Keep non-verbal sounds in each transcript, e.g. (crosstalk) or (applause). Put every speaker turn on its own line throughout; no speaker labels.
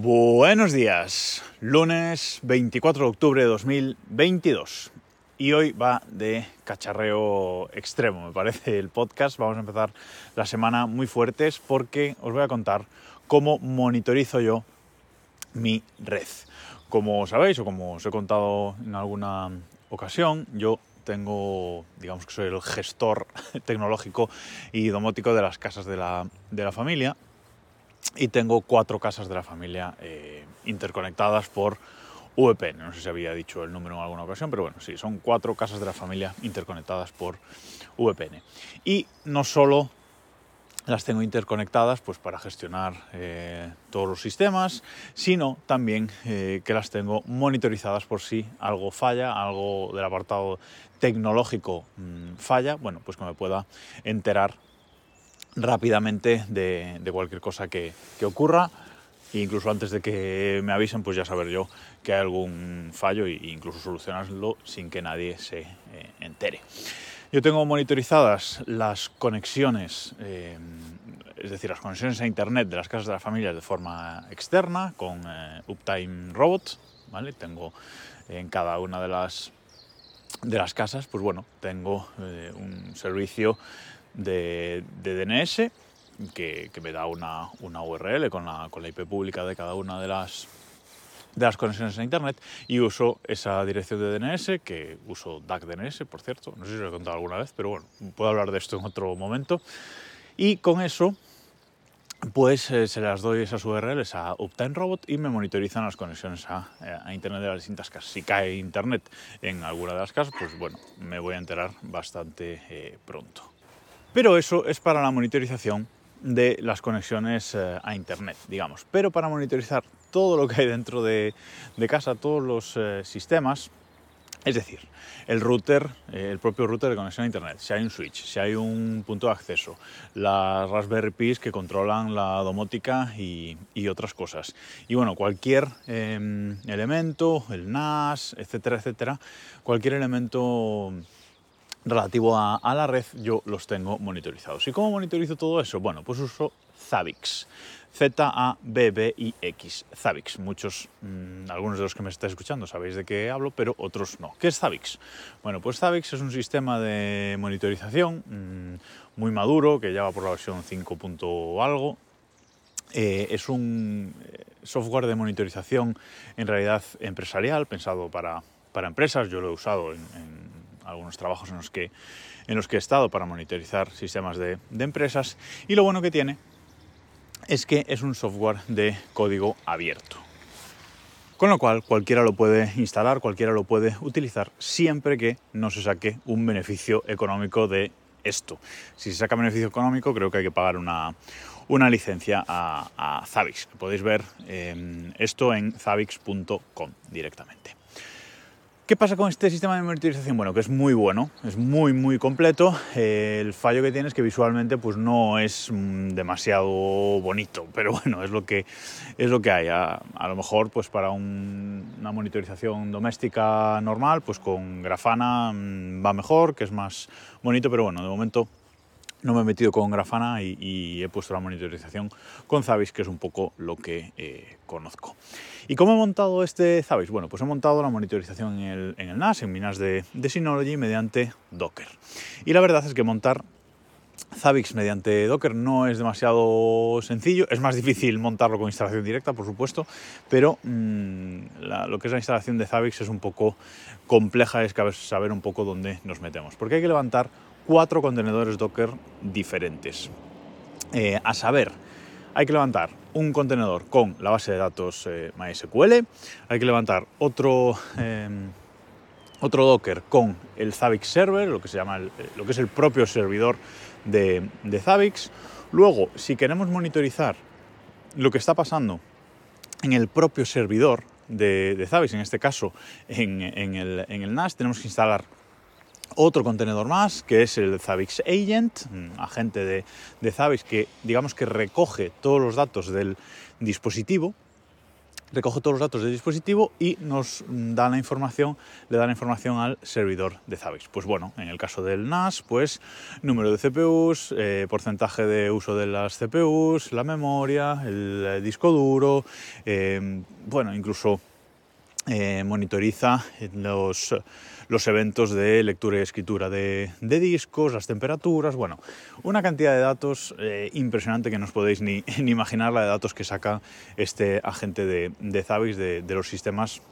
Buenos días, lunes 24 de octubre de 2022. Y hoy va de cacharreo extremo, me parece el podcast. Vamos a empezar la semana muy fuertes porque os voy a contar cómo monitorizo yo mi red. Como sabéis o como os he contado en alguna ocasión, yo tengo, digamos que soy el gestor (laughs) tecnológico y domótico de las casas de la, de la familia y tengo cuatro casas de la familia eh, interconectadas por VPN. No sé si había dicho el número en alguna ocasión, pero bueno, sí, son cuatro casas de la familia interconectadas por VPN. Y no solo las tengo interconectadas pues para gestionar eh, todos los sistemas, sino también eh, que las tengo monitorizadas por si algo falla, algo del apartado tecnológico mmm, falla, bueno, pues que me pueda enterar rápidamente de, cualquier cosa que, ocurra. Incluso antes de que me avisen, pues ya saber yo que hay algún fallo e incluso solucionarlo sin que nadie se eh, entere. Yo tengo monitorizadas las conexiones, eh, es decir, las conexiones a Internet de las casas de las familias de forma externa con eh, Uptime Robot. ¿vale? Tengo en cada una de las, de las casas, pues bueno, tengo eh, un servicio de, de DNS que, me da una, una URL con la, con la, IP pública de cada una de las, de las conexiones a Internet y uso esa dirección de DNS, que uso DAC DNS, por cierto, no sé si lo he contado alguna vez, pero bueno, puedo hablar de esto en otro momento. Y con eso, pues eh, se las doy esas URLs a Uptime Robot y me monitorizan las conexiones a, a, Internet de las distintas casas. Si cae Internet en alguna de las casas, pues bueno, me voy a enterar bastante eh, pronto. Pero eso es para la monitorización de las conexiones eh, a Internet, digamos. Pero para monitorizar todo lo que hay dentro de, casa, todos los eh, sistemas, es decir, el router, eh, el propio router de conexión a Internet, si hay un switch, si hay un punto de acceso, las Raspberry Pis que controlan la domótica y, otras cosas. Y bueno, cualquier eh, elemento, el NAS, etcétera, etcétera, cualquier elemento relativo a, la red, yo los tengo monitorizados. ¿Y cómo monitorizo todo eso? Bueno, pues uso Zabbix. Z-A-B-B-I-X. Zabbix. Muchos, mmm, algunos de los que me estáis escuchando sabéis de qué hablo, pero otros no. ¿Qué es Zabbix? Bueno, pues Zabbix es un sistema de monitorización mmm, muy maduro, que ya va por la versión 5. algo. Eh, es un eh, software de monitorización en realidad empresarial, pensado para, para empresas. Yo lo he usado en algunos trabajos en los que, en los que he estado para monitorizar sistemas de, empresas y lo bueno que tiene es que es un software de código abierto. Con lo cual cualquiera lo puede instalar, cualquiera lo puede utilizar siempre que no se saque un beneficio económico de esto. Si se saca beneficio económico creo que hay que pagar una, una licencia a, a Zabbix. Podéis ver eh, esto en zabbix.com directamente. ¿Qué pasa con este sistema de monitorización? Bueno, que es muy bueno, es muy muy completo. Eh, el fallo que tiene es que visualmente pues no es mm, demasiado bonito, (laughs) pero bueno, es lo que, es lo que hay. A, lo mejor pues para un, una monitorización doméstica normal, pues con Grafana mmm, va mejor, que es más bonito, pero bueno, de momento no me he metido con Grafana y, he puesto la monitorización con Zabbix, que es un poco lo que eh, conozco. ¿Y cómo he montado este Zabbix? Bueno, pues he montado la monitorización en el, en el NAS, en mi NAS de, Synology, mediante Docker. Y la verdad es que montar Zabbix mediante Docker no es demasiado sencillo, es más difícil montarlo con instalación directa, por supuesto, pero la, lo que es la instalación de Zabbix es un poco compleja, es saber un poco dónde nos metemos, porque hay que levantar cuatro contenedores Docker diferentes. Eh, a saber, hay que levantar un contenedor con la base de datos eh, MySQL, hay que levantar otro, eh, otro Docker con el Zabbix Server, lo que, se llama el, lo que es el propio servidor de, de Zabbix. Luego, si queremos monitorizar lo que está pasando en el propio servidor de, de Zabbix, en este caso en, el, en el NAS, tenemos que instalar otro contenedor más, que es el Zabbix Agent, agente de, de Zabbix que digamos que recoge todos los datos del dispositivo recoge todos los datos del dispositivo y nos da la información, le da la información al servidor de Zabbix. Pues bueno, en el caso del NAS, pues número de CPUs, eh, porcentaje de uso de las CPUs, la memoria, el disco duro, eh, bueno, incluso eh, monitoriza los, los, eventos de lectura y escritura de, discos, las temperaturas, bueno, una cantidad de datos eh, impresionante que no os podéis ni, (laughs) imaginar la de datos que saca este agente de, de Zabbix de, de los sistemas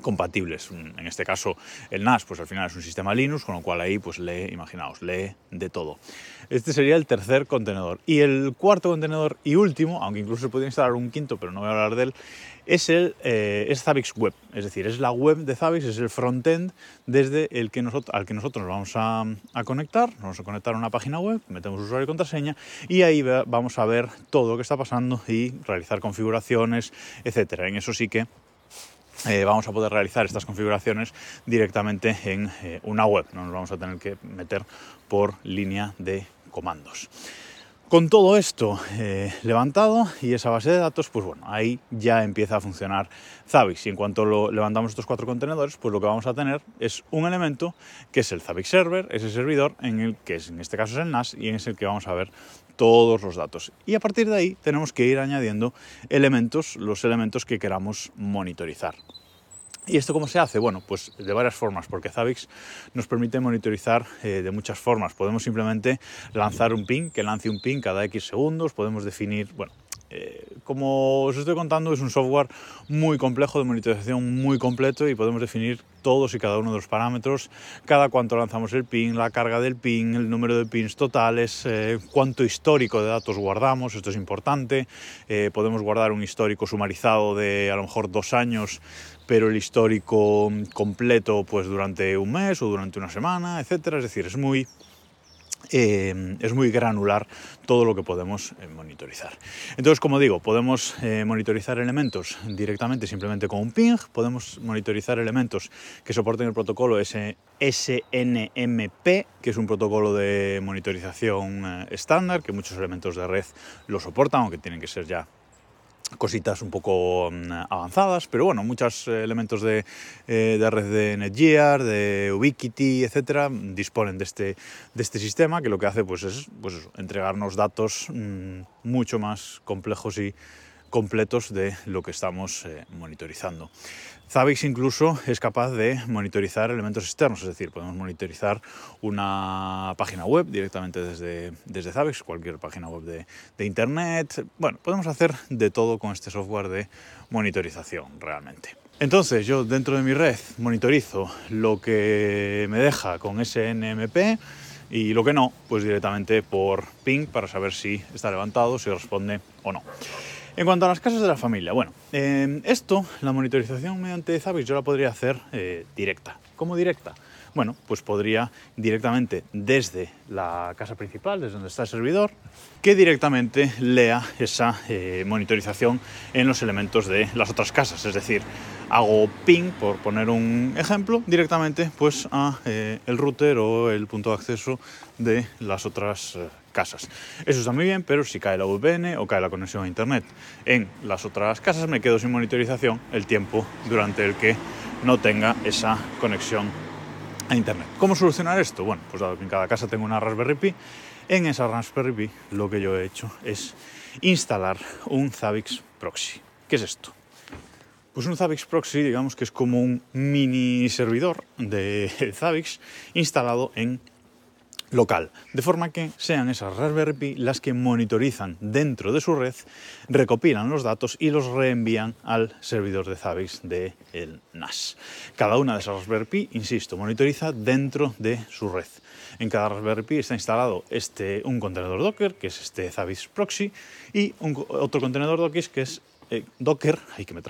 compatibles. En este caso, el NAS, pues al final es un sistema Linux, con lo cual ahí, pues lee, imaginaos, lee de todo. Este sería el tercer contenedor. Y el cuarto contenedor y último, aunque incluso se podría instalar un quinto, pero no voy a hablar de él, es el eh, Web. Es decir, es la web de Zabbix, es el frontend desde el que nosotros, al que nosotros nos vamos a, a, conectar. Nos vamos a conectar a una página web, metemos usuario y contraseña y ahí vamos a ver todo lo que está pasando y realizar configuraciones, etcétera. En eso sí que eh, vamos a poder realizar estas configuraciones directamente en eh, una web, no nos vamos a tener que meter por línea de comandos. Con todo esto eh, levantado y esa base de datos, pues bueno, ahí ya empieza a funcionar Zabbix. Y en cuanto lo levantamos estos cuatro contenedores, pues lo que vamos a tener es un elemento que es el Zabbix Server, ese servidor en el que es, en este caso es el NAS y en el que vamos a ver todos los datos. Y a partir de ahí tenemos que ir añadiendo elementos, los elementos que queramos monitorizar. ¿Y esto cómo se hace? Bueno, pues de varias formas, porque Zabbix nos permite monitorizar eh, de muchas formas. Podemos simplemente lanzar un ping, que lance un ping cada X segundos, podemos definir, bueno, eh, como os estoy contando, es un software muy complejo de monitorización, muy completo y podemos definir todos y cada uno de los parámetros, cada cuánto lanzamos el ping, la carga del ping, el número de pins totales, eh, cuánto histórico de datos guardamos, esto es importante. podemos guardar un histórico sumarizado de a lo mejor dos años pero el histórico completo pues durante un mes o durante una semana, etcétera. Es decir, es muy, eh, es muy granular todo lo que podemos eh, monitorizar. Entonces, como digo, podemos eh, monitorizar elementos directamente simplemente con un ping, podemos monitorizar elementos que soporten el protocolo SNMP, que es un protocolo de monitorización estándar, que muchos elementos de red lo soportan, aunque tienen que ser ya cositas un poco mm, avanzadas, pero bueno, muchos elementos de, eh, de, red de Netgear, de Ubiquiti, etcétera, disponen de este, de este sistema que lo que hace pues, es pues entregarnos datos mm, mucho más complejos y completos de lo que estamos eh, monitorizando. Zabbix incluso es capaz de monitorizar elementos externos, es decir, podemos monitorizar una página web directamente desde, desde Zabbix, cualquier página web de, de Internet. Bueno, podemos hacer de todo con este software de monitorización realmente. Entonces yo dentro de mi red monitorizo lo que me deja con SNMP y lo que no, pues directamente por ping para saber si está levantado, si responde o no. En cuanto a las casas de la familia, bueno, eh, esto, la monitorización mediante Zabbix, yo la podría hacer eh, directa. ¿Cómo directa? Bueno, pues podría directamente desde la casa principal, desde donde está el servidor, que directamente lea esa eh, monitorización en los elementos de las otras casas. Es decir, hago ping, por poner un ejemplo, directamente pues a el router o el punto de acceso de las otras casas. Eso está muy bien, pero si cae la VPN o cae la conexión a Internet en las otras casas, me quedo sin monitorización el tiempo durante el que no tenga esa conexión a Internet. ¿Cómo solucionar esto? Bueno, pues dado que en cada casa tengo una Raspberry Pi, en esa Raspberry Pi lo que yo he hecho es instalar un Zabbix Proxy. ¿Qué es esto? Pues un Zabbix Proxy, digamos que es como un mini servidor de (laughs) Zabbix instalado en local, de forma que sean esas Raspberry Pi las que monitorizan dentro de su red, recopilan los datos y los reenvían al servidor de Zabbix del el NAS. Cada una de esas Raspberry Pi, insisto, monitoriza dentro de su red. En cada Raspberry Pi está instalado este, un contenedor Docker, que es este Zabbix Proxy, y un, otro contenedor Docker que es eh, Docker, que me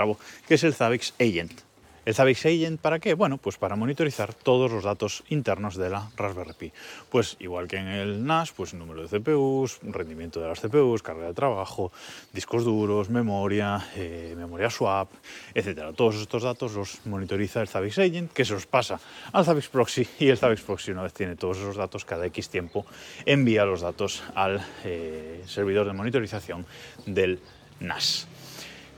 que es el Zabbix Agent. ¿El Zabbix Agent para qué? Bueno, pues para monitorizar todos los datos internos de la Raspberry Pi. Pues igual que en el NAS, pues número de CPUs, rendimiento de las CPUs, carga de trabajo, discos duros, memoria, eh, memoria swap, etc. Todos estos datos los monitoriza el Zabbix Agent, que se los pasa al Zabbix Proxy y el Zabbix Proxy una vez tiene todos esos datos, cada X tiempo envía los datos al eh, servidor de monitorización del NAS.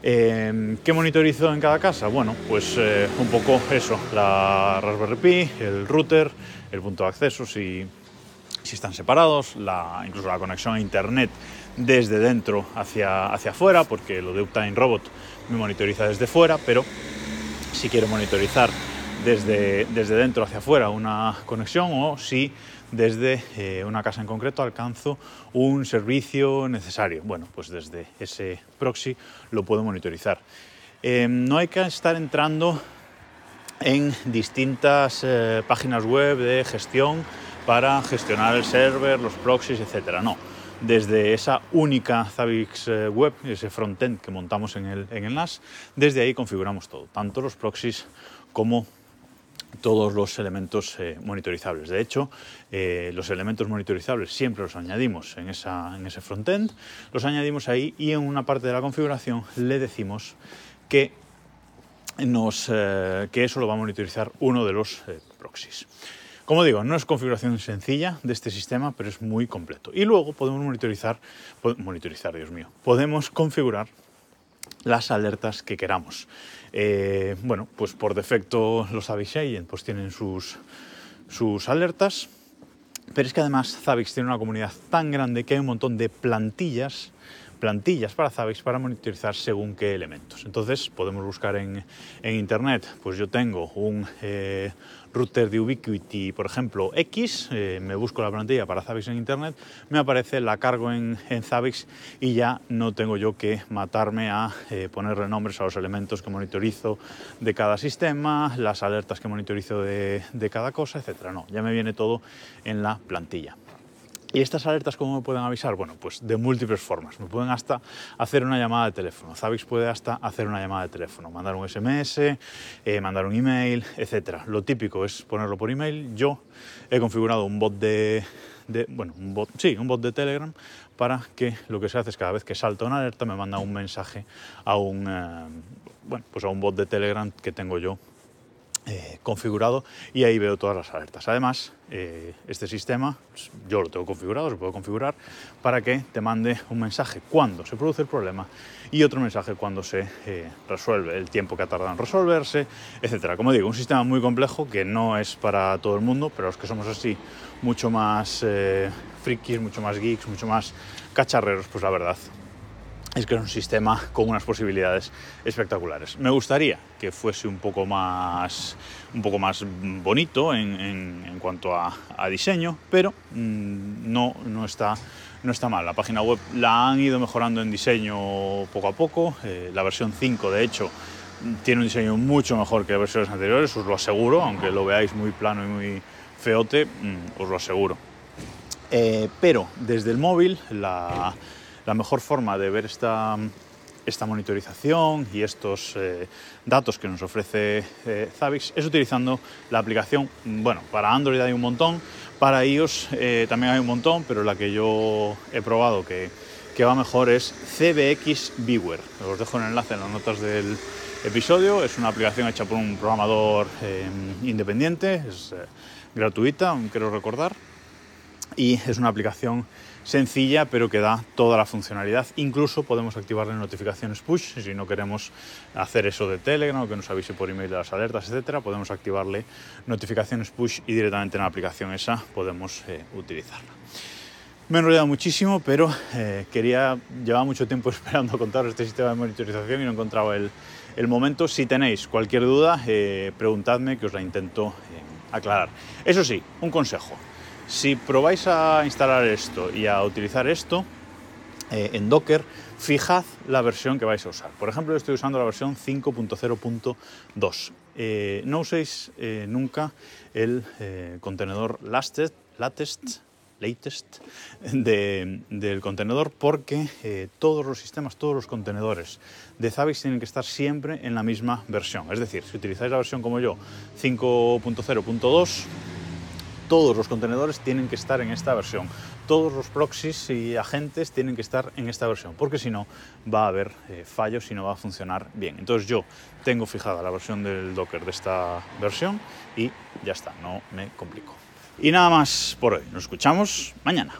Em, ¿Qué monitorizo en cada casa? Bueno, pues eh, un poco eso, la Raspberry Pi, el router, el punto de acceso si, si están separados, la, incluso la conexión a internet desde dentro hacia, hacia afuera, porque lo de Uptime Robot me monitoriza desde fuera, pero si quiero monitorizar desde, desde dentro hacia afuera una conexión o si desde eh, una casa en concreto alcanzo un servicio necesario. Bueno, pues desde ese proxy lo puedo monitorizar. Eh, no hay que estar entrando en distintas eh, páginas web de gestión para gestionar el server, los proxies, etcétera. No, desde esa única Zabbix web, ese frontend que montamos en el, en el NAS, desde ahí configuramos todo, tanto los proxies como todos los elementos eh, monitorizables. De hecho, eh, los elementos monitorizables siempre los añadimos en, ese frontend, los añadimos ahí y en una parte de la configuración le decimos que, nos, eh, que eso lo va a monitorizar uno de los proxies. Como digo, no es configuración sencilla de este sistema, pero es muy completo. Y luego podemos monitorizar, monitorizar, Dios mío, podemos configurar las alertas que queramos. Eh, bueno, pues por defecto los Zabbix Agent pues tienen sus, sus alertas, pero es que además Zabbix tiene una comunidad tan grande que hay un montón de plantillas plantillas para Zabbix para monitorizar según qué elementos. Entonces podemos buscar en, internet, pues yo tengo un eh, router de Ubiquiti, por ejemplo, X, eh, me busco la plantilla para Zabbix en internet, me aparece, la cargo en, en Zabbix y ya no tengo yo que matarme a eh, ponerle nombres a los elementos que monitorizo de cada sistema, las alertas que monitorizo de, de cada cosa, etcétera. No, ya me viene todo en la plantilla. ¿Y estas alertas cómo me pueden avisar? Bueno, pues de múltiples formas. Me pueden hasta hacer una llamada de teléfono. Zabbix puede hasta hacer una llamada de teléfono, mandar un SMS, eh, mandar un email, etc. Lo típico es ponerlo por email. Yo he configurado un bot de, bueno, sí, un bot de Telegram para que lo que se hace es cada vez que salta una alerta me manda un mensaje a un, eh, bueno, pues a un bot de Telegram que tengo yo eh, configurado y ahí veo todas las alertas. Además, eh, este sistema, yo lo tengo configurado, se puede configurar para que te mande un mensaje cuando se produce el problema y otro mensaje cuando se eh, resuelve, el tiempo que ha tardado en resolverse, etcétera. Como digo, un sistema muy complejo que no es para todo el mundo, pero los que somos así mucho más frikis, mucho más geeks, mucho más cacharreros, pues la verdad es que es un sistema con unas posibilidades espectaculares. Me gustaría que fuese un poco más, un poco más bonito en, cuanto a, diseño, pero mm, no, no, está, no está mal. La página web la han ido mejorando en diseño poco a poco. Eh, la versión 5, de hecho, tiene un diseño mucho mejor que las versiones anteriores, os lo aseguro, aunque lo veáis muy plano y muy feote, mm, os lo aseguro. Eh, pero desde el móvil la la mejor forma de ver esta, esta monitorización y estos eh, datos que nos ofrece eh, Zabbix es utilizando la aplicación, bueno, para Android hay un montón, para iOS eh, también hay un montón, pero la que yo he probado que, que va mejor es CBX Viewer. Os dejo el enlace en las notas del episodio, es una aplicación hecha por un programador independiente, es gratuita, quiero recordar, y es una aplicación sencilla pero que da toda la funcionalidad. Incluso podemos activarle notificaciones push si no queremos hacer eso de Telegram o que nos avise por email de las alertas, etcétera. Podemos activarle notificaciones push y directamente en la aplicación esa podemos eh, utilizarla. Me he enrollado muchísimo, pero eh, quería, llevar mucho tiempo (laughs) esperando contar este sistema de monitorización y no encontraba el, el momento. Si tenéis cualquier duda, eh, preguntadme que os la intento aclarar. Eso sí, un consejo si probáis a instalar esto y a utilizar esto eh, en Docker, fijad la versión que vais a usar. Por ejemplo, yo estoy usando la versión 5.0.2. Eh, no uséis eh, nunca el contenedor latest, latest, latest del contenedor porque todos los sistemas, todos los contenedores de Zabbix tienen que estar siempre en la misma versión. Es decir, si utilizáis la versión como yo, 5.0.2, todos los contenedores tienen que estar en esta versión. Todos los proxies y agentes tienen que estar en esta versión, porque si no va a haber eh, fallos y no va a funcionar bien. Entonces yo tengo fijada la versión del Docker de esta versión y ya está, no me complico. Y nada más por hoy. Nos escuchamos mañana.